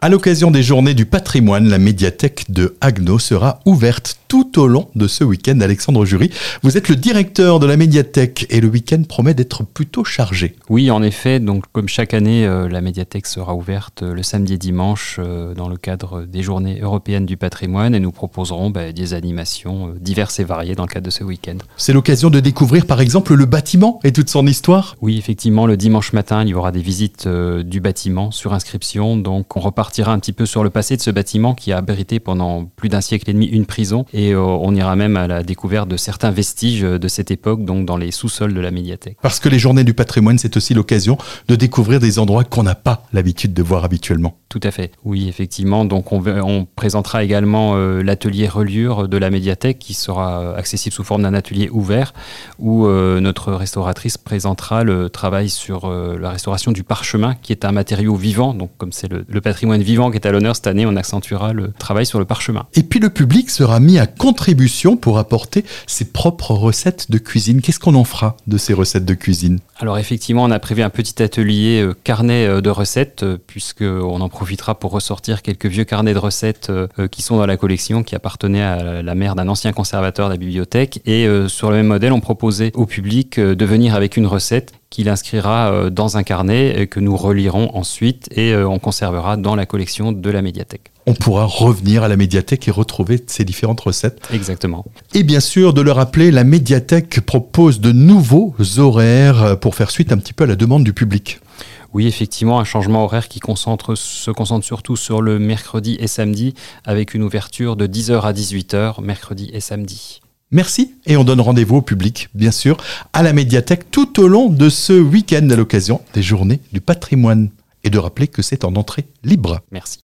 À l'occasion des journées du patrimoine, la médiathèque de Agno sera ouverte tout au long de ce week-end. Alexandre Jury, vous êtes le directeur de la médiathèque et le week-end promet d'être plutôt chargé. Oui, en effet, donc comme chaque année, euh, la médiathèque sera ouverte euh, le samedi et dimanche euh, dans le cadre des journées européennes du patrimoine et nous proposerons bah, des animations diverses et variées dans le cadre de ce week-end. C'est l'occasion de découvrir par exemple le bâtiment et toute son histoire Oui, effectivement, le dimanche matin, il y aura des visites du bâtiment sur inscription, donc on repart partira un petit peu sur le passé de ce bâtiment qui a abrité pendant plus d'un siècle et demi une prison et euh, on ira même à la découverte de certains vestiges de cette époque, donc dans les sous-sols de la médiathèque. Parce que les journées du patrimoine, c'est aussi l'occasion de découvrir des endroits qu'on n'a pas l'habitude de voir habituellement. Tout à fait. Oui, effectivement. Donc on, on présentera également euh, l'atelier reliure de la médiathèque qui sera euh, accessible sous forme d'un atelier ouvert où notre restauratrice présentera le travail sur la restauration du parchemin qui est un matériau vivant. Donc comme c'est le patrimoine vivant qui est à l'honneur cette année, on accentuera le travail sur le parchemin. Et puis le public sera mis à contribution pour apporter ses propres recettes de cuisine. Qu'est-ce qu'on en fera de ces recettes de cuisine? Alors effectivement, on a prévu un petit atelier euh, carnet euh, de recettes, euh, puisqu'on en profitera pour ressortir quelques vieux carnets de recettes qui sont dans la collection, qui appartenaient à la mère d'un ancien conservateur de la bibliothèque. Et sur le même modèle, on proposait au public de venir avec une recette qu'il inscrira euh, dans un carnet et que nous relirons ensuite et euh, on conservera dans la collection de la médiathèque. On pourra revenir à la médiathèque et retrouver ces différentes recettes. Exactement. Et bien sûr, de le rappeler, la médiathèque propose de nouveaux horaires pour faire suite un petit peu à la demande du public. Oui, effectivement, un changement horaire qui concentre, se concentre surtout sur le mercredi et samedi, avec une ouverture de 10h à 18h, mercredi et samedi. Merci et on donne rendez-vous au public, bien sûr, à la médiathèque tout au long de ce week-end à l'occasion des journées du patrimoine. Et de rappeler que c'est en entrée libre. Merci.